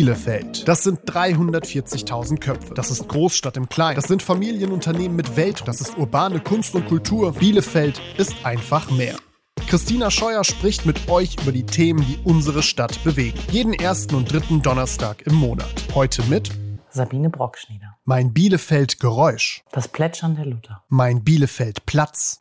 Bielefeld. Das sind 340.000 Köpfe. Das ist Großstadt im Kleinen. Das sind Familienunternehmen mit Welt. Das ist urbane Kunst und Kultur. Bielefeld ist einfach mehr. Christina Scheuer spricht mit euch über die Themen, die unsere Stadt bewegen. Jeden ersten und dritten Donnerstag im Monat. Heute mit Sabine Brockschnieder. Mein Bielefeld Geräusch. Das Plätschern der Luther. Mein Bielefeld Platz.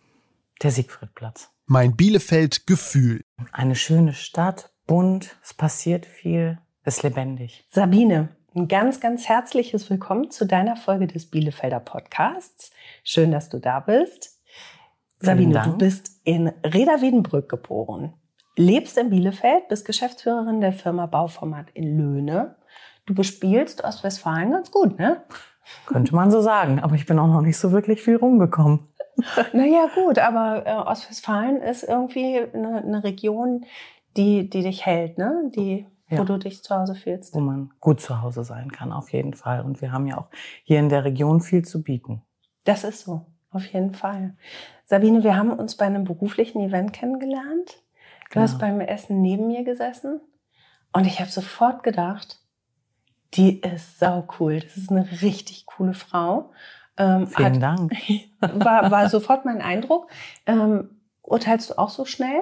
Der Siegfriedplatz. Mein Bielefeld Gefühl. Eine schöne Stadt, bunt, es passiert viel, ist lebendig. Sabine, ein ganz, ganz herzliches Willkommen zu deiner Folge des Bielefelder Podcasts. Schön, dass du da bist. Sabine, du bist in Reda Wiedenbrück geboren, lebst in Bielefeld, bist Geschäftsführerin der Firma Bauformat in Löhne. Du bespielst Ostwestfalen ganz gut, ne? Könnte man so sagen, aber ich bin auch noch nicht so wirklich viel rumgekommen. Naja, gut, aber äh, Ostwestfalen ist irgendwie eine, eine Region, die, die dich hält, ne? Die, ja. wo du dich zu Hause fühlst. Wo man gut zu Hause sein kann, auf jeden Fall. Und wir haben ja auch hier in der Region viel zu bieten. Das ist so, auf jeden Fall. Sabine, wir haben uns bei einem beruflichen Event kennengelernt. Du genau. hast beim Essen neben mir gesessen und ich habe sofort gedacht, die ist sau cool. Das ist eine richtig coole Frau. Ähm, Vielen hat, Dank. War, war sofort mein Eindruck. Ähm, urteilst du auch so schnell?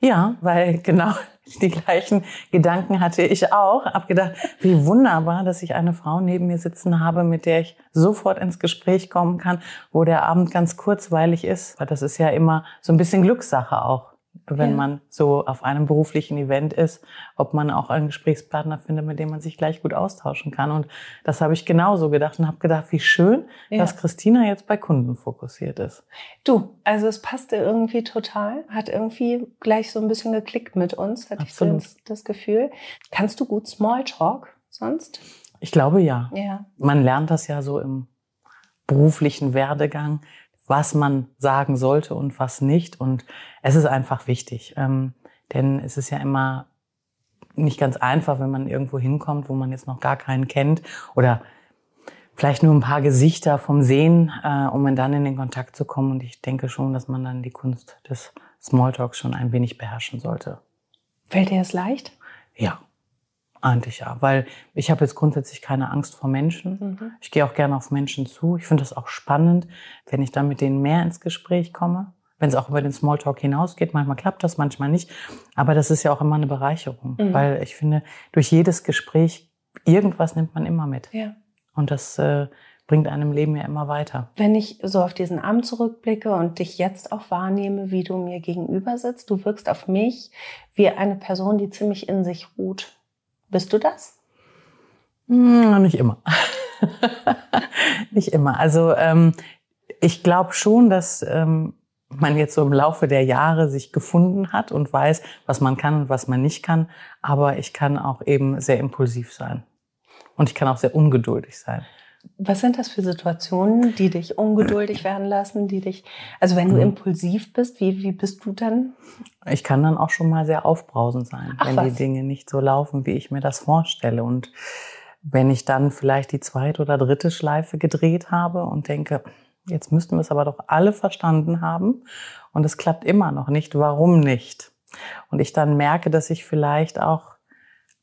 Ja, weil genau die gleichen Gedanken hatte ich auch. Hab gedacht, wie wunderbar, dass ich eine Frau neben mir sitzen habe, mit der ich sofort ins Gespräch kommen kann, wo der Abend ganz kurzweilig ist. Weil das ist ja immer so ein bisschen Glückssache auch wenn ja. man so auf einem beruflichen Event ist, ob man auch einen Gesprächspartner findet, mit dem man sich gleich gut austauschen kann. Und das habe ich genauso gedacht und habe gedacht, wie schön, ja. dass Christina jetzt bei Kunden fokussiert ist. Du, also es passte irgendwie total, hat irgendwie gleich so ein bisschen geklickt mit uns, hatte Absolut. ich so das Gefühl. Kannst du gut Smalltalk sonst? Ich glaube ja. ja. Man lernt das ja so im beruflichen Werdegang, was man sagen sollte und was nicht. Und es ist einfach wichtig, ähm, denn es ist ja immer nicht ganz einfach, wenn man irgendwo hinkommt, wo man jetzt noch gar keinen kennt oder vielleicht nur ein paar Gesichter vom Sehen, äh, um dann in den Kontakt zu kommen. Und ich denke schon, dass man dann die Kunst des Smalltalks schon ein wenig beherrschen sollte. Fällt dir das leicht? Ja. Eigentlich ja, weil ich habe jetzt grundsätzlich keine Angst vor Menschen. Mhm. Ich gehe auch gerne auf Menschen zu. Ich finde das auch spannend, wenn ich dann mit denen mehr ins Gespräch komme. Wenn es auch über den Smalltalk hinausgeht, manchmal klappt das, manchmal nicht. Aber das ist ja auch immer eine Bereicherung, mhm. weil ich finde, durch jedes Gespräch irgendwas nimmt man immer mit. Ja. Und das äh, bringt einem Leben ja immer weiter. Wenn ich so auf diesen Abend zurückblicke und dich jetzt auch wahrnehme, wie du mir gegenüber sitzt, du wirkst auf mich wie eine Person, die ziemlich in sich ruht. Bist du das? Hm, nicht immer. nicht immer. Also ähm, ich glaube schon, dass ähm, man jetzt so im Laufe der Jahre sich gefunden hat und weiß, was man kann und was man nicht kann. Aber ich kann auch eben sehr impulsiv sein. Und ich kann auch sehr ungeduldig sein. Was sind das für Situationen, die dich ungeduldig werden lassen, die dich, also wenn du mhm. impulsiv bist, wie, wie bist du dann? Ich kann dann auch schon mal sehr aufbrausend sein, Ach, wenn was? die Dinge nicht so laufen, wie ich mir das vorstelle. Und wenn ich dann vielleicht die zweite oder dritte Schleife gedreht habe und denke, jetzt müssten wir es aber doch alle verstanden haben und es klappt immer noch nicht, warum nicht? Und ich dann merke, dass ich vielleicht auch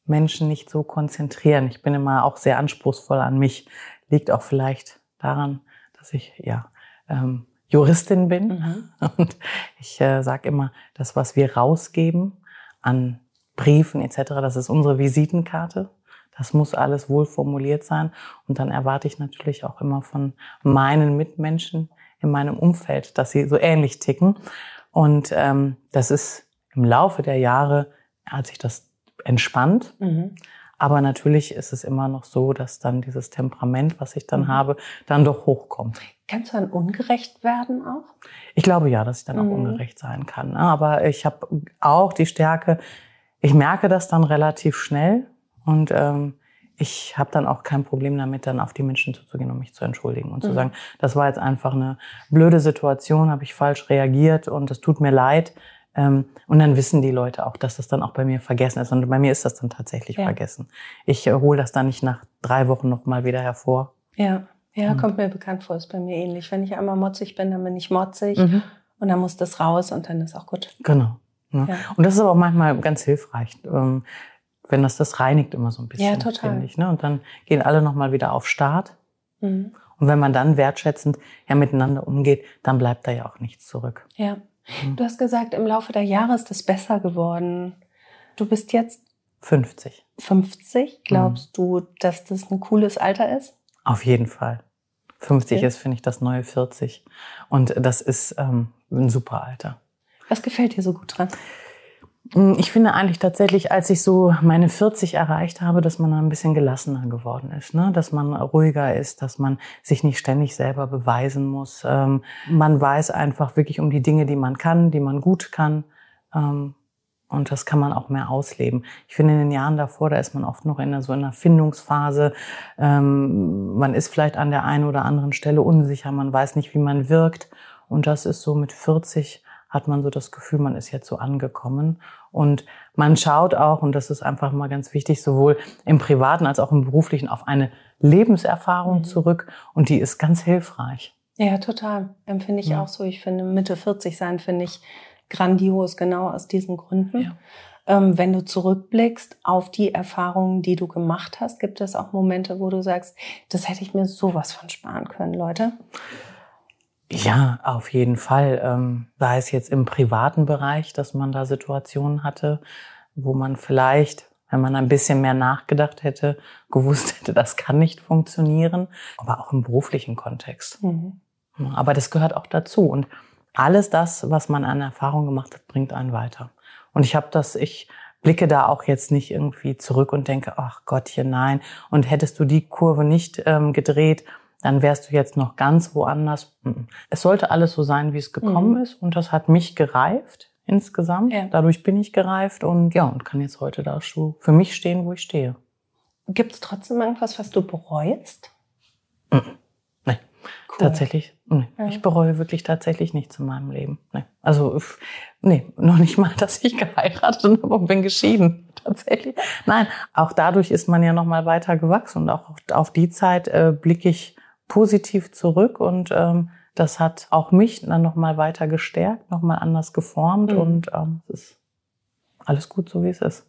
Menschen nicht so konzentrieren. Ich bin immer auch sehr anspruchsvoll an mich liegt auch vielleicht daran, dass ich ja ähm, Juristin bin. Mhm. Und ich äh, sage immer, das, was wir rausgeben an Briefen etc., das ist unsere Visitenkarte. Das muss alles wohl formuliert sein. Und dann erwarte ich natürlich auch immer von meinen Mitmenschen in meinem Umfeld, dass sie so ähnlich ticken. Und ähm, das ist im Laufe der Jahre hat sich das entspannt. Mhm. Aber natürlich ist es immer noch so, dass dann dieses Temperament, was ich dann mhm. habe, dann doch hochkommt. Kannst du dann ungerecht werden auch? Ich glaube ja, dass ich dann auch mhm. ungerecht sein kann. Ne? Aber ich habe auch die Stärke, ich merke das dann relativ schnell und ähm, ich habe dann auch kein Problem damit, dann auf die Menschen zuzugehen und mich zu entschuldigen und mhm. zu sagen, das war jetzt einfach eine blöde Situation, habe ich falsch reagiert und es tut mir leid. Ähm, und dann wissen die Leute auch, dass das dann auch bei mir vergessen ist. Und bei mir ist das dann tatsächlich ja. vergessen. Ich äh, hole das dann nicht nach drei Wochen nochmal wieder hervor. Ja, ja, mhm. kommt mir bekannt vor, ist bei mir ähnlich. Wenn ich einmal motzig bin, dann bin ich motzig mhm. und dann muss das raus und dann ist auch gut. Genau. Ja. Ja. Und das ist aber auch manchmal ganz hilfreich. Ähm, wenn das das reinigt immer so ein bisschen, ja, total. finde ich. Ne? Und dann gehen alle nochmal wieder auf Start. Mhm. Und wenn man dann wertschätzend ja miteinander umgeht, dann bleibt da ja auch nichts zurück. Ja. Du hast gesagt, im Laufe der Jahre ist es besser geworden. Du bist jetzt 50. 50. Glaubst mhm. du, dass das ein cooles Alter ist? Auf jeden Fall. 50 okay. ist, finde ich, das neue 40. Und das ist ähm, ein super Alter. Was gefällt dir so gut dran? Hm, ich finde eigentlich tatsächlich, als ich so meine 40 erreicht habe, dass man ein bisschen gelassener geworden ist, ne? dass man ruhiger ist, dass man sich nicht ständig selber beweisen muss. Ähm, man weiß einfach wirklich um die Dinge, die man kann, die man gut kann. Ähm, und das kann man auch mehr ausleben. Ich finde, in den Jahren davor, da ist man oft noch in einer, so einer Findungsphase. Ähm, man ist vielleicht an der einen oder anderen Stelle unsicher, man weiß nicht, wie man wirkt. Und das ist so mit 40 hat man so das Gefühl, man ist jetzt so angekommen. Und man schaut auch, und das ist einfach mal ganz wichtig, sowohl im privaten als auch im beruflichen, auf eine Lebenserfahrung mhm. zurück. Und die ist ganz hilfreich. Ja, total. Empfinde ich ja. auch so. Ich finde, Mitte 40 sein, finde ich grandios, genau aus diesen Gründen. Ja. Ähm, wenn du zurückblickst auf die Erfahrungen, die du gemacht hast, gibt es auch Momente, wo du sagst, das hätte ich mir sowas von sparen können, Leute? Ja, auf jeden Fall. Ähm, sei es jetzt im privaten Bereich, dass man da Situationen hatte, wo man vielleicht, wenn man ein bisschen mehr nachgedacht hätte, gewusst hätte, das kann nicht funktionieren, aber auch im beruflichen Kontext. Mhm. Aber das gehört auch dazu. Und alles das, was man an Erfahrung gemacht hat, bringt einen weiter. Und ich habe das, ich blicke da auch jetzt nicht irgendwie zurück und denke, ach Gottchen, nein. Und hättest du die Kurve nicht ähm, gedreht, dann wärst du jetzt noch ganz woanders. Es sollte alles so sein, wie es gekommen mhm. ist. Und das hat mich gereift insgesamt. Ja. Dadurch bin ich gereift und ja, und kann jetzt heute da so für mich stehen, wo ich stehe. Gibt es trotzdem irgendwas, was du bereust? Mhm. Nee. Cool. Tatsächlich, nee. Ja. ich bereue wirklich tatsächlich nichts in meinem Leben. Nee. Also, nee, noch nicht mal, dass ich geheiratet habe und bin geschieden. Tatsächlich. Nein, auch dadurch ist man ja noch mal weiter gewachsen und auch auf die Zeit äh, blicke ich positiv zurück und ähm, das hat auch mich dann nochmal weiter gestärkt, nochmal anders geformt mhm. und ähm, es ist alles gut so, wie es ist.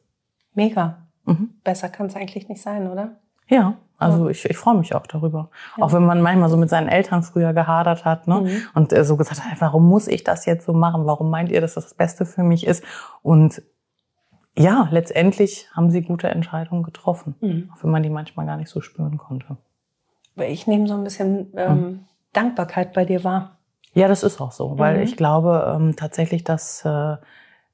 Mega. Mhm. Besser kann es eigentlich nicht sein, oder? Ja, also ich, ich freue mich auch darüber. Ja. Auch wenn man manchmal so mit seinen Eltern früher gehadert hat ne? Mhm. und äh, so gesagt hat, warum muss ich das jetzt so machen? Warum meint ihr, dass das das Beste für mich ist? Und ja, letztendlich haben sie gute Entscheidungen getroffen, mhm. auch wenn man die manchmal gar nicht so spüren konnte ich nehme so ein bisschen ähm, mhm. Dankbarkeit bei dir wahr. Ja, das ist auch so, weil mhm. ich glaube ähm, tatsächlich, dass äh,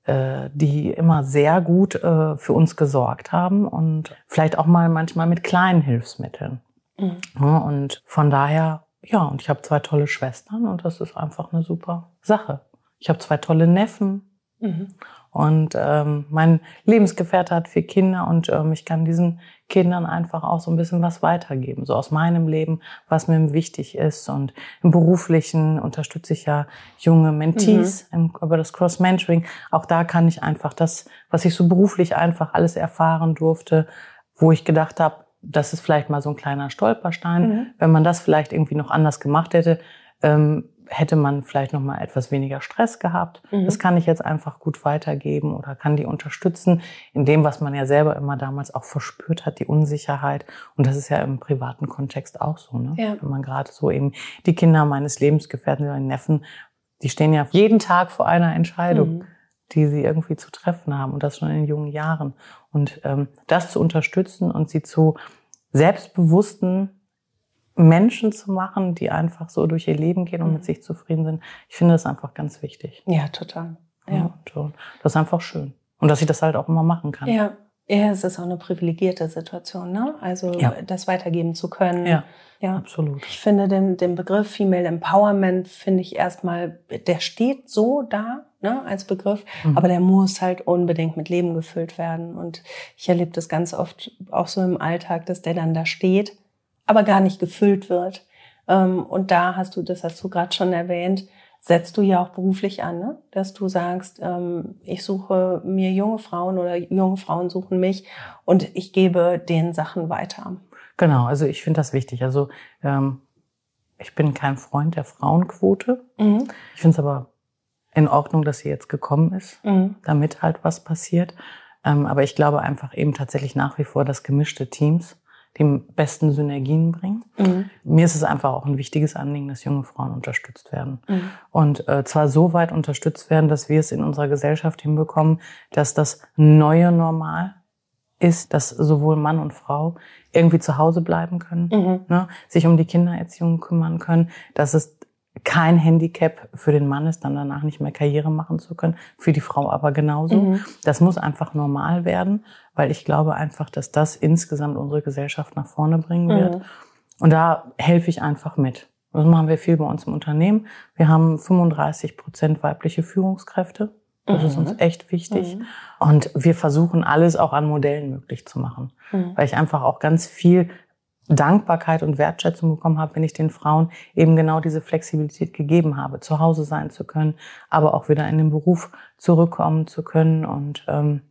äh, die immer sehr gut äh, für uns gesorgt haben und vielleicht auch mal manchmal mit kleinen Hilfsmitteln. Mhm. Ja, und von daher, ja, und ich habe zwei tolle Schwestern und das ist einfach eine super Sache. Ich habe zwei tolle Neffen. Mhm. Und ähm, mein Lebensgefährte hat vier Kinder und ähm, ich kann diesen Kindern einfach auch so ein bisschen was weitergeben, so aus meinem Leben, was mir wichtig ist. Und im Beruflichen unterstütze ich ja junge Mentees mhm. im, über das Cross-Mentoring. Auch da kann ich einfach das, was ich so beruflich einfach alles erfahren durfte, wo ich gedacht habe, das ist vielleicht mal so ein kleiner Stolperstein. Mhm. Wenn man das vielleicht irgendwie noch anders gemacht hätte, ähm, hätte man vielleicht noch mal etwas weniger Stress gehabt. Mhm. Das kann ich jetzt einfach gut weitergeben oder kann die unterstützen in dem, was man ja selber immer damals auch verspürt hat, die Unsicherheit. Und das ist ja im privaten Kontext auch so, ne? Ja. Wenn man gerade so eben die Kinder meines Lebensgefährten, meine Neffen, die stehen ja jeden Tag vor einer Entscheidung. Mhm. die sie irgendwie zu treffen haben und das schon in jungen Jahren. Und ähm, das zu unterstützen und sie zu selbstbewussten Menschen zu machen, die einfach so durch ihr Leben gehen und mhm. mit sich zufrieden sind. Ich finde das einfach ganz wichtig. Ja, total. Ja. Und das ist einfach schön. Und dass ich das halt auch immer machen kann. Ja. Ja, es ist auch eine privilegierte Situation, ne? Also ja. das weitergeben zu können. Ja, ja, absolut. Ich finde den, den Begriff Female Empowerment, finde ich erstmal, der steht so da, ne, als Begriff, mhm. aber der muss halt unbedingt mit Leben gefüllt werden. Und ich erlebe das ganz oft auch so im Alltag, dass der dann da steht aber gar nicht gefüllt wird. Ähm, und da hast du, das hast du gerade schon erwähnt, setzt du ja auch beruflich an, ne? dass du sagst, ähm, ich suche mir junge Frauen oder junge Frauen suchen mich und ich gebe den Sachen weiter. Genau, also ich finde das wichtig. Also ähm, ich bin kein Freund der Frauenquote. Mhm. Ich finde es aber in Ordnung, dass sie jetzt gekommen ist, mhm. damit halt was passiert. Ähm, aber ich glaube einfach eben tatsächlich nach wie vor, dass gemischte Teams die besten Synergien bringen. Mhm. Mir ist es einfach auch ein wichtiges Anliegen, dass junge Frauen unterstützt werden. Mhm. Und äh, zwar so weit unterstützt werden, dass wir es in unserer Gesellschaft hinbekommen, dass das neue Normal ist, dass sowohl Mann und Frau irgendwie zu Hause bleiben können, mhm. ne, sich um die Kindererziehung kümmern können, dass es kein Handicap für den Mann ist, dann danach nicht mehr Karriere machen zu können, für die Frau aber genauso. Mhm. Das muss einfach normal werden, weil ich glaube einfach, dass das insgesamt unsere Gesellschaft nach vorne bringen wird. Mhm. Und da helfe ich einfach mit. Das machen wir viel bei uns im Unternehmen. Wir haben 35 Prozent weibliche Führungskräfte. Das mhm. ist uns mhm. echt wichtig. Mhm. Und wir versuchen alles auch an Modellen möglich zu machen. Mhm. Weil ich einfach auch ganz viel Dankbarkeit und Wertschätzung bekommen habe, wenn ich den Frauen eben genau diese Flexibilität gegeben habe, zu Hause sein zu können, aber auch wieder in den Beruf zurückkommen zu können. Und ähm,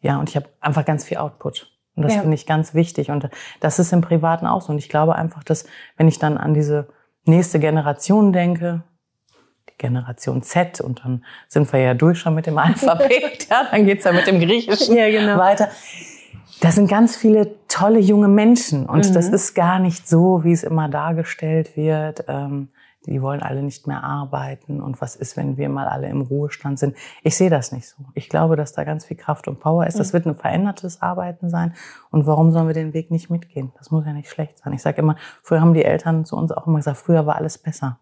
ja, und ich habe einfach ganz viel Output. Und das ja. finde ich ganz wichtig. Und das ist im Privaten auch so. Und ich glaube einfach, dass wenn ich dann an diese nächste Generation denke, die Generation Z, und dann sind wir ja durch schon mit dem Alphabet, ja, dann geht's ja mit dem Griechischen ja, genau. weiter das sind ganz viele tolle junge Menschen und mhm. das ist gar nicht so, wie es immer dargestellt wird. Ähm, die wollen alle nicht mehr arbeiten und was ist, wenn wir mal alle im Ruhestand sind. Ich sehe das nicht so. Ich glaube, dass da ganz viel Kraft und Power ist. Das mhm. wird ein verändertes Arbeiten sein. Und warum sollen wir den Weg nicht mitgehen? Das muss ja nicht schlecht sein. Ich sage immer, früher haben die Eltern zu uns auch immer gesagt, früher war alles besser.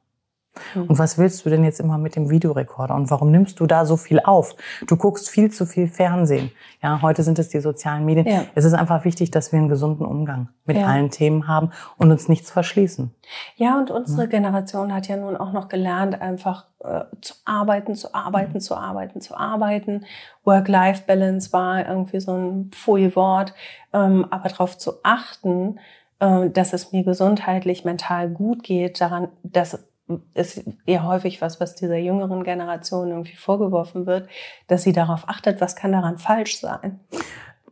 Mhm. Und was willst du denn jetzt immer mit dem Videorekorder? Und warum nimmst du da so viel auf? Du guckst viel zu viel Fernsehen. Ja, heute sind es die sozialen Medien. Ja. Es ist einfach wichtig, dass wir einen gesunden Umgang mit ja. allen Themen haben und uns nichts verschließen. Ja, und unsere ja. Generation hat ja nun auch noch gelernt, einfach äh, zu arbeiten, zu arbeiten, zu arbeiten, zu arbeiten. Work-Life-Balance war irgendwie so ein Pfui-Wort. Ähm, aber darauf zu achten, äh, dass es mir gesundheitlich, mental gut geht, daran, dass ist eher häufig was, was dieser jüngeren Generation irgendwie vorgeworfen wird, dass sie darauf achtet, was kann daran falsch sein.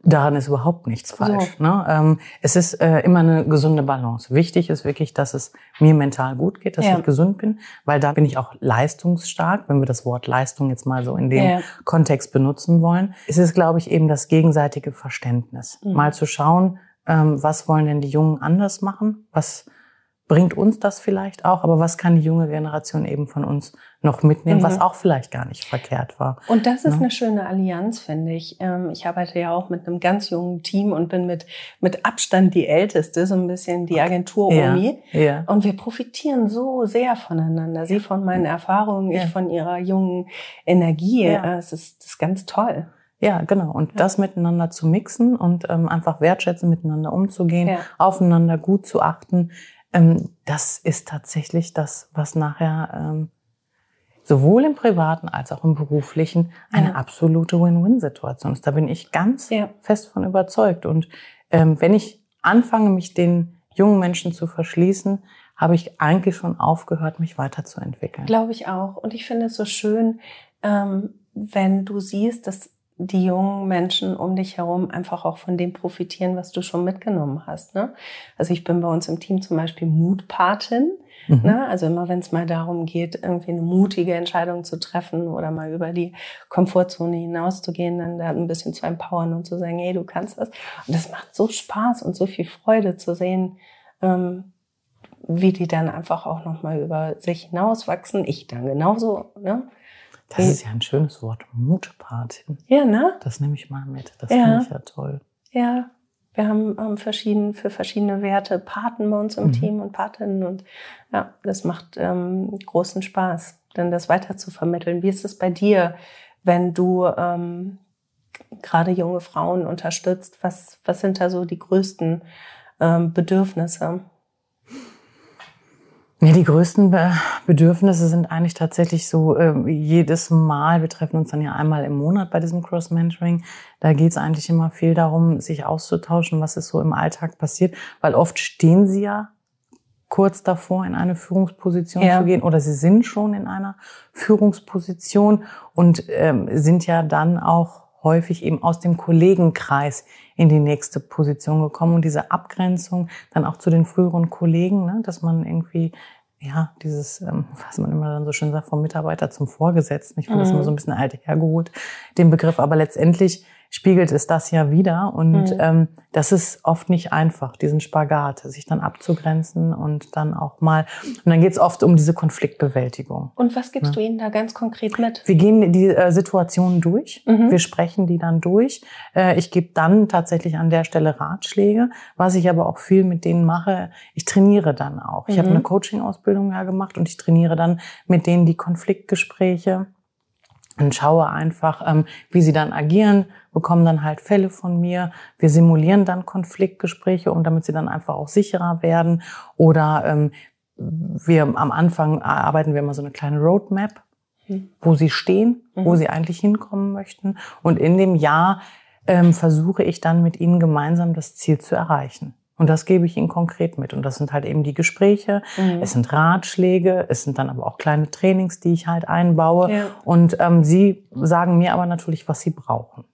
Daran ist überhaupt nichts falsch. So. Ne? Ähm, es ist äh, immer eine gesunde Balance. Wichtig ist wirklich, dass es mir mental gut geht, dass ja. ich gesund bin, weil da bin ich auch leistungsstark, wenn wir das Wort Leistung jetzt mal so in dem ja. Kontext benutzen wollen. Es ist, glaube ich, eben das gegenseitige Verständnis. Mhm. Mal zu schauen, ähm, was wollen denn die Jungen anders machen? Was bringt uns das vielleicht auch, aber was kann die junge Generation eben von uns noch mitnehmen, mhm. was auch vielleicht gar nicht verkehrt war. Und das ist ja. Ne? eine schöne Allianz, finde ich. Ähm, ich arbeite ja auch mit einem ganz jungen Team und bin mit, mit Abstand die Älteste, so ein bisschen die Agentur-Omi. Ja. ja. Und wir profitieren so sehr voneinander. Sie von meinen Erfahrungen, ich von ihrer jungen Energie. Ja. Es ist, das ist ganz toll. Ja, genau. Und ja. das miteinander zu mixen und ähm, einfach wertschätzen, miteinander umzugehen, ja. aufeinander gut zu achten, ähm, das ist tatsächlich das, was nachher ähm, sowohl im privaten als auch im beruflichen eine ja. absolute Win-Win-Situation ist. Da bin ich ganz ja. fest von überzeugt. Und ähm, wenn ich anfange, mich den jungen Menschen zu verschließen, habe ich eigentlich schon aufgehört, mich weiterzuentwickeln. Glaube ich auch. Und ich finde es so schön, ähm, wenn du siehst, dass die jungen Menschen um dich herum einfach auch von dem profitieren, was du schon mitgenommen hast. Ne? Also ich bin bei uns im Team zum Beispiel Mutpatin. Mhm. Ne? Also immer wenn es mal darum geht, irgendwie eine mutige Entscheidung zu treffen oder mal über die Komfortzone hinauszugehen, dann da ein bisschen zu empowern und zu sagen, hey, du kannst das. Und das macht so Spaß und so viel Freude zu sehen, ähm, wie die dann einfach auch nochmal über sich hinauswachsen. Ich dann genauso. Ne? Das ist ja ein schönes Wort, Mutpatin. Ja, ne? Das nehme ich mal mit. Das ja. finde ich ja toll. Ja, wir haben ähm, verschieden, für verschiedene Werte Paten bei uns im mhm. Team und Patinnen und ja, das macht ähm, großen Spaß, dann das weiter zu vermitteln. Wie ist es bei dir, wenn du ähm, gerade junge Frauen unterstützt? Was, was sind da so die größten ähm, Bedürfnisse? Ja, die größten Be Bedürfnisse sind eigentlich tatsächlich so äh, jedes Mal, wir treffen uns dann ja einmal im Monat bei diesem Cross-Mentoring, da geht es eigentlich immer viel darum, sich auszutauschen, was ist so im Alltag passiert, weil oft stehen sie ja kurz davor, in eine Führungsposition ja. zu gehen oder sie sind schon in einer Führungsposition und ähm, sind ja dann auch häufig eben aus dem Kollegenkreis in die nächste Position gekommen. Und diese Abgrenzung dann auch zu den früheren Kollegen, ne, dass man irgendwie ja, dieses, ähm, was man immer dann so schön sagt, vom Mitarbeiter zum Vorgesetzten. Ich finde mhm. das immer so ein bisschen alt hergeholt, den Begriff. Aber letztendlich spiegelt es das ja wieder. Und mhm. ähm, das ist oft nicht einfach, diesen Spagat, sich dann abzugrenzen und dann auch mal. Und dann geht es oft um diese Konfliktbewältigung. Und was gibst ja. du ihnen da ganz konkret mit? Wir gehen die äh, Situationen durch, mhm. wir sprechen die dann durch. Äh, ich gebe dann tatsächlich an der Stelle Ratschläge, was ich aber auch viel mit denen mache. Ich trainiere dann auch. Ich mhm. habe eine Coaching-Ausbildung ja gemacht und ich trainiere dann mit denen die Konfliktgespräche und schaue einfach, ähm, wie sie dann agieren, bekommen dann halt Fälle von mir. Wir simulieren dann Konfliktgespräche, um damit sie dann einfach auch sicherer werden. Oder ähm, wir am Anfang arbeiten wir immer so eine kleine Roadmap, mhm. wo sie stehen, mhm. wo sie eigentlich hinkommen möchten. Und in dem Jahr ähm, versuche ich dann mit ihnen gemeinsam das Ziel zu erreichen. Und das gebe ich ihnen konkret mit. Und das sind halt eben die Gespräche, mhm. es sind Ratschläge, es sind dann aber auch kleine Trainings, die ich halt einbaue. Ja. Und ähm, sie sagen mir aber natürlich, was sie brauchen.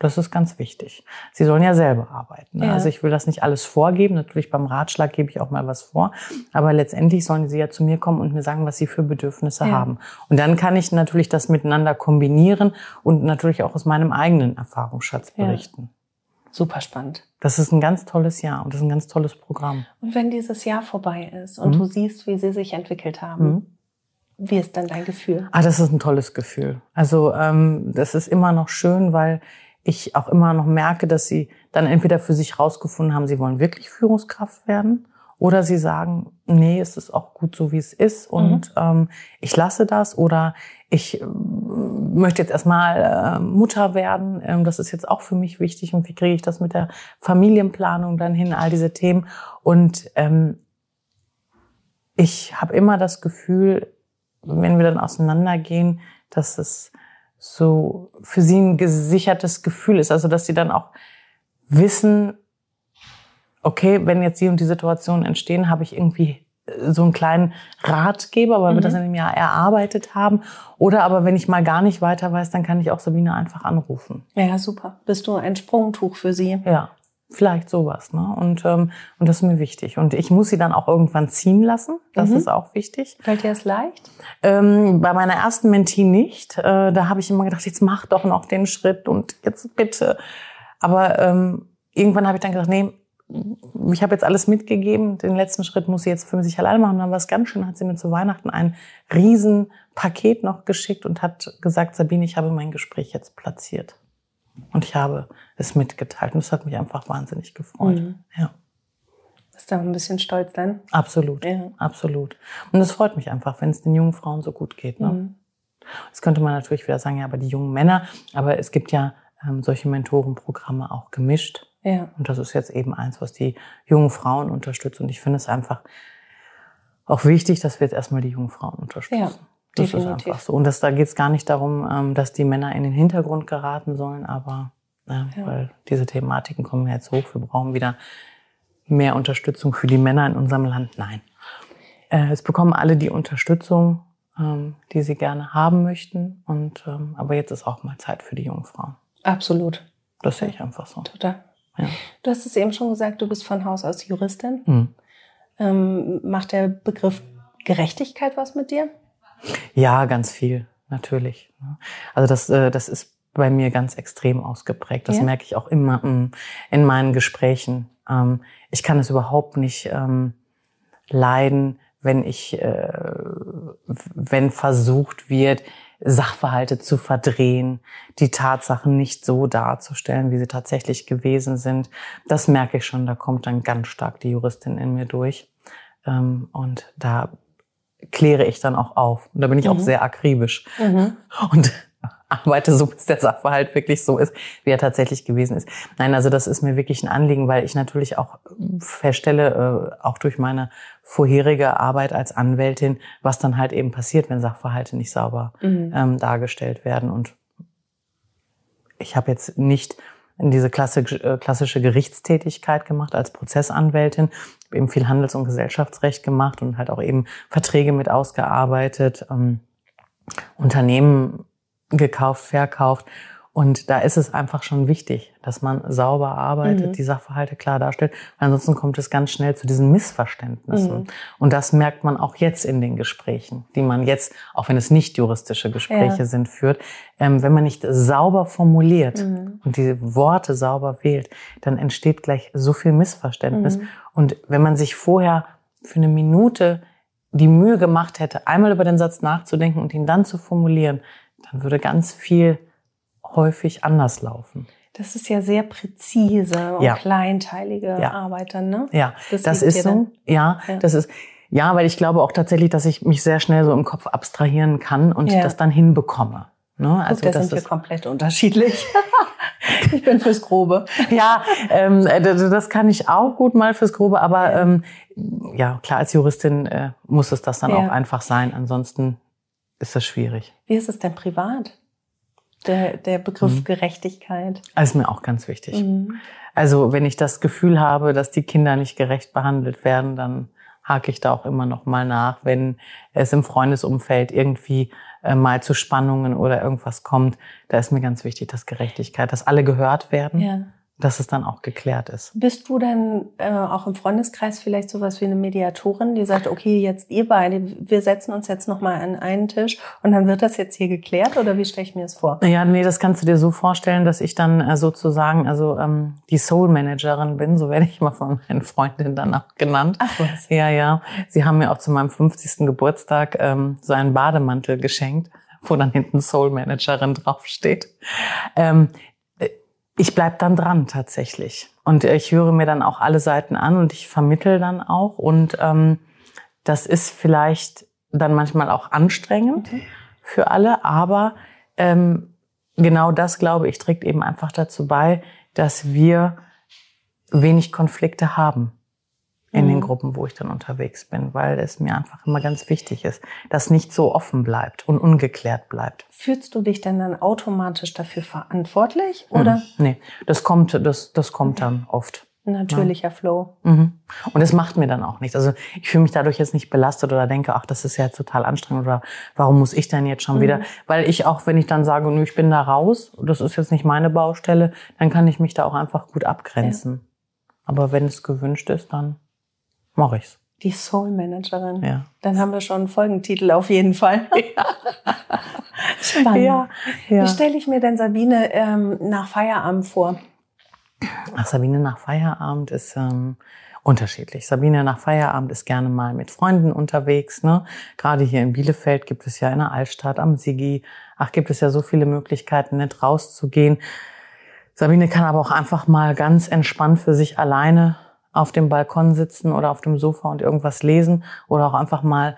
Das ist ganz wichtig. Sie sollen ja selber arbeiten. Ne? Ja. Also ich will das nicht alles vorgeben. Natürlich beim Ratschlag gebe ich auch mal was vor. Aber letztendlich sollen sie ja zu mir kommen und mir sagen, was sie für Bedürfnisse ja. haben. Und dann kann ich natürlich das miteinander kombinieren und natürlich auch aus meinem eigenen Erfahrungsschatz berichten. Super spannend. Das ist ein ganz tolles Jahr und das ist ein ganz tolles Programm. Und wenn dieses Jahr vorbei ist und mhm. du siehst, wie sie sich entwickelt haben, mhm. wie ist dann dein Gefühl? Ah, das ist ein tolles Gefühl. Also ähm, das ist immer noch schön, weil ich auch immer noch merke, dass sie dann entweder für sich rausgefunden haben, sie wollen wirklich Führungskraft werden oder sie sagen, nee, es ist auch gut so, wie es ist und mhm. ähm, ich lasse das oder ich äh, möchte jetzt erstmal äh, Mutter werden. Ähm, das ist jetzt auch für mich wichtig und wie kriege ich das mit der Familienplanung dann hin, all diese Themen. Und ähm, ich habe immer das Gefühl, wenn wir dann auseinandergehen, dass es so für sie ein gesichertes Gefühl ist. Also dass sie dann auch wissen, okay, wenn jetzt die und die Situationen entstehen, habe ich irgendwie äh, so einen kleinen Ratgeber, weil mhm. wir das in dem Jahr erarbeitet haben. Oder aber wenn ich mal gar nicht weiter weiß, dann kann ich auch Sabine einfach anrufen. Ja, super. Bist du ein Sprungtuch für sie? Ja. Vielleicht sowas, ne? Und, ähm, und das ist mir wichtig. Und ich muss sie dann auch irgendwann ziehen lassen. Das mhm. ist auch wichtig. Fällt dir das leicht? Ähm, bei meiner ersten Mentee nicht. Äh, da habe ich immer gedacht, jetzt mach doch noch den Schritt und jetzt bitte. Aber ähm, irgendwann habe ich dann gedacht, nee, ich habe jetzt alles mitgegeben. Den letzten Schritt muss sie jetzt für sich alleine machen. Und dann war es ganz schön, hat sie mir zu Weihnachten ein Riesenpaket noch geschickt und hat gesagt, Sabine, ich habe mein Gespräch jetzt platziert. Und ich habe es mitgeteilt. Und das hat mich einfach wahnsinnig gefreut. Mhm. Ja. Bist du ein bisschen stolz dann? Absolut, ja. absolut. Und es freut mich einfach, wenn es den jungen Frauen so gut geht. Ne? Mhm. Jetzt könnte man natürlich wieder sagen, ja, aber die jungen Männer, aber es gibt ja ähm, solche Mentorenprogramme auch gemischt. Ja. Und das ist jetzt eben eins, was die jungen Frauen unterstützt. Und ich finde es einfach auch wichtig, dass wir jetzt erstmal die jungen Frauen unterstützen. Ja. Das Definitiv. ist einfach so. Und das, da geht es gar nicht darum, ähm, dass die Männer in den Hintergrund geraten sollen, aber ja, ja. weil diese Thematiken kommen jetzt hoch. Wir brauchen wieder mehr Unterstützung für die Männer in unserem Land. Nein. Äh, es bekommen alle die Unterstützung, ähm, die sie gerne haben möchten. Und ähm, aber jetzt ist auch mal Zeit für die jungen Frauen. Absolut. Das sehe ich einfach so. Total. Ja. Du hast es eben schon gesagt, du bist von Haus aus Juristin. Hm. Ähm, macht der Begriff Gerechtigkeit was mit dir? Ja, ganz viel, natürlich. Also das, äh, das ist bei mir ganz extrem ausgeprägt. Das ja. merke ich auch immer mm, in meinen Gesprächen. Ähm, ich kann es überhaupt nicht ähm, leiden, wenn ich, äh, wenn versucht wird, Sachverhalte zu verdrehen, die Tatsachen nicht so darzustellen, wie sie tatsächlich gewesen sind. Das merke ich schon, da kommt dann ganz stark die Juristin in mir durch. Ähm, und da kläre ich dann auch auf. Und da bin ich mhm. auch sehr akribisch. Mhm. Und arbeite so, bis der Sachverhalt wirklich so ist, wie er tatsächlich gewesen ist. Nein, also das ist mir wirklich ein Anliegen, weil ich natürlich auch feststelle, äh, auch durch meine vorherige Arbeit als Anwältin, was dann halt eben passiert, wenn Sachverhalte nicht sauber mhm. ähm, dargestellt werden. Und ich habe jetzt nicht in diese klassische, äh, klassische Gerichtstätigkeit gemacht als Prozessanwältin, habe eben viel Handels- und Gesellschaftsrecht gemacht und halt auch eben Verträge mit ausgearbeitet, ähm, Unternehmen gekauft, verkauft Und da ist es einfach schon wichtig, dass man sauber arbeitet, mhm. die Sachverhalte klar darstellt. ansonsten kommt es ganz schnell zu diesen Missverständnissen. Mhm. Und das merkt man auch jetzt in den Gesprächen, die man jetzt, auch wenn es nicht juristische Gespräche ja. sind, führt. Ähm, wenn man nicht sauber formuliert mhm. und die Worte sauber wählt, dann entsteht gleich so viel Missverständnis. Mhm. Und wenn man sich vorher für eine Minute die Mühe gemacht hätte, einmal über den Satz nachzudenken und ihn dann zu formulieren, dann würde ganz viel häufig anders laufen. Das ist ja sehr präzise und ja. kleinteilige ja. Arbeit dann, ne? Ja, das, das ist so. Ja, ja, das ist, ja, weil ich glaube auch tatsächlich, dass ich mich sehr schnell so im Kopf abstrahieren kann und das dann hinbekomme. Ne? Also Gut, da sind wir komplett unterschiedlich. ich bin fürs Grobe. Ja, ähm, das kann ich auch gut mal fürs Grobe, aber ähm, ja, klar, als Juristin äh, muss es das dann auch einfach sein. Ansonsten ist das schwierig. Wie ist es denn privat? der, der Begriff mhm. Gerechtigkeit. Das ist mir auch ganz wichtig. Mhm. Also wenn ich das Gefühl habe, dass die Kinder nicht gerecht behandelt werden, dann hake ich da auch immer noch mal nach, wenn es im Freundesumfeld irgendwie äh, mal zu Spannungen oder irgendwas kommt. Da ist mir ganz wichtig, dass Gerechtigkeit, dass alle gehört werden. Ja dass es dann auch geklärt ist. Bist du denn äh, auch im Freundeskreis vielleicht sowas wie eine Mediatorin, die sagt, okay, jetzt ihr beide, wir setzen uns jetzt nochmal an einen Tisch und dann wird das jetzt hier geklärt oder wie stelle ich mir das vor? Ja, nee, das kannst du dir so vorstellen, dass ich dann äh, sozusagen also ähm, die Soul Managerin bin, so werde ich mal von meinen Freundinnen dann auch genannt. Ach was. Ja, ja. Sie haben mir auch zu meinem 50. Geburtstag ähm, so einen Bademantel geschenkt wo dann hinten Soul Managerin draufsteht. Ähm, ich bleib dann dran tatsächlich. Und ich höre mir dann auch alle Seiten an und ich vermittel dann auch. Und ähm, das ist vielleicht dann manchmal auch anstrengend mhm. für alle, aber ähm, genau das, glaube ich, trägt eben einfach dazu bei, dass wir wenig Konflikte haben in mhm. den Gruppen, wo ich dann unterwegs bin, weil es mir einfach immer ganz wichtig ist, dass nicht so offen bleibt und ungeklärt bleibt. Fühlst du dich denn dann automatisch dafür verantwortlich oder? Mhm. Nee, das kommt, das, das kommt dann oft. Natürlicher ja. Flow. Mhm. Und es macht mir dann auch nichts. Also ich fühle mich dadurch jetzt nicht belastet oder denke, ach, das ist ja total anstrengend oder warum muss ich denn jetzt schon mhm. wieder? Weil ich auch, wenn ich dann sage, nö, ich bin da raus, das ist jetzt nicht meine Baustelle, dann kann ich mich da auch einfach gut abgrenzen. Ja. Aber wenn es gewünscht ist, dann mache ich's. Die Soul Managerin. Ja. Dann haben wir schon einen Folgentitel auf jeden Fall. Ja. Spannend. Ja, ja. Wie stelle ich mir denn Sabine ähm, nach Feierabend vor? Ach, Sabine nach Feierabend ist ähm, unterschiedlich. Sabine nach Feierabend ist gerne mal mit Freunden unterwegs. Ne? Gerade hier in Bielefeld gibt es ja in der Altstadt am Sigi. Ach, gibt es ja so viele Möglichkeiten, nicht rauszugehen. Sabine kann aber auch einfach mal ganz entspannt für sich alleine auf dem Balkon sitzen oder auf dem Sofa und irgendwas lesen oder auch einfach mal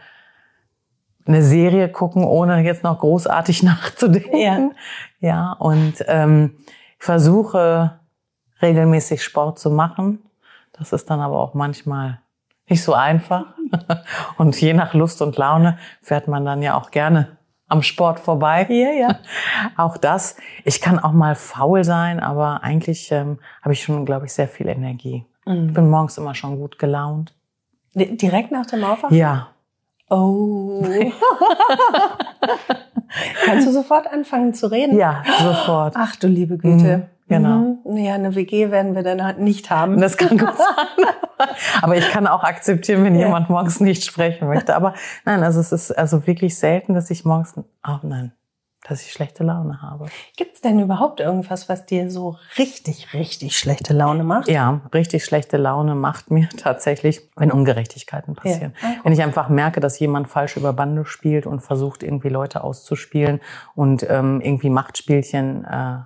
eine Serie gucken, ohne jetzt noch großartig nachzudenken. Ja, ja und ähm, ich versuche regelmäßig Sport zu machen. Das ist dann aber auch manchmal nicht so einfach. Und je nach Lust und Laune fährt man dann ja auch gerne am Sport vorbei. Ja, ja. Auch das. Ich kann auch mal faul sein, aber eigentlich ähm, habe ich schon, glaube ich, sehr viel Energie. Ich bin morgens immer schon gut gelaunt. Direkt nach dem Aufwachen? Ja. Oh. Kannst du sofort anfangen zu reden? Ja, sofort. Ach du liebe Güte. Mhm, genau. Mhm. Ja, eine WG werden wir dann halt nicht haben. Das kann gut sein. Aber ich kann auch akzeptieren, wenn ja. jemand morgens nicht sprechen möchte. Aber nein, also es ist also wirklich selten, dass ich morgens, oh nein, dass ich schlechte Laune habe. Gibt es denn überhaupt irgendwas, was dir so richtig, richtig schlechte Laune macht? Ja, richtig schlechte Laune macht mir tatsächlich, wenn Ungerechtigkeiten passieren. Ja. Wenn ich einfach merke, dass jemand falsch über Bande spielt und versucht, irgendwie Leute auszuspielen und ähm, irgendwie Machtspielchen äh,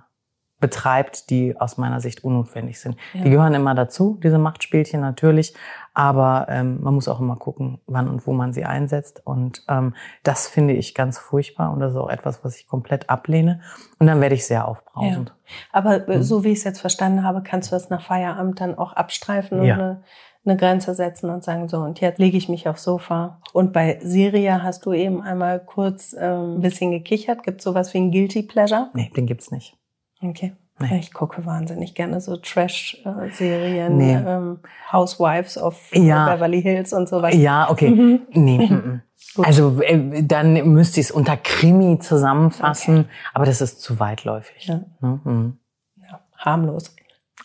betreibt, die aus meiner Sicht unnotwendig sind. Ja. Die gehören immer dazu, diese Machtspielchen natürlich, aber ähm, man muss auch immer gucken, wann und wo man sie einsetzt. Und ähm, das finde ich ganz furchtbar und das ist auch etwas, was ich komplett ablehne. Und dann werde ich sehr aufbrausend. Ja. Aber äh, mhm. so wie ich es jetzt verstanden habe, kannst du das nach Feierabend dann auch abstreifen und ja. eine, eine Grenze setzen und sagen, so, und jetzt lege ich mich aufs Sofa. Und bei Syria hast du eben einmal kurz ähm, ein bisschen gekichert. Gibt es sowas wie ein Guilty Pleasure? Nee, den gibt's nicht. Okay. Nee. Ich gucke wahnsinnig gerne so Trash-Serien, nee. ähm, Housewives of ja. Beverly Hills und sowas. Ja, okay. Mhm. Nee. Mhm. Also äh, dann müsste ich es unter Krimi zusammenfassen, okay. aber das ist zu weitläufig. Ja. Mhm. ja harmlos.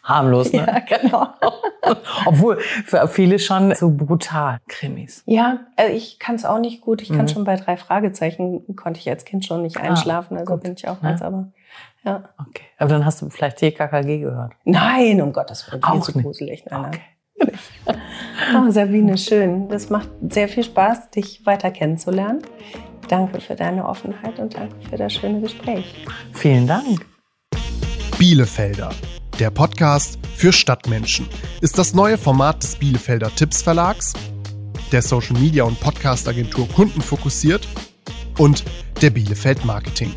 Harmlos, ne? Ja, genau. Obwohl für viele schon so brutal Krimis. Ja, also ich kann es auch nicht gut. Ich kann mhm. schon bei drei Fragezeichen konnte ich als Kind schon nicht ah, einschlafen, ah, also bin ich auch ganz, ja. aber ja. Okay. Aber dann hast du vielleicht TKKG gehört. Nein, um Gottes Willen, viel zu gruselig. Nein, okay. Oh, Sabine, schön. Das macht sehr viel Spaß, dich weiter kennenzulernen. Danke für deine Offenheit und danke für das schöne Gespräch. Vielen Dank. Bielefelder, der Podcast für Stadtmenschen, ist das neue Format des Bielefelder Tipps Verlags, der Social Media und Podcast Agentur Kunden fokussiert und der Bielefeld Marketing.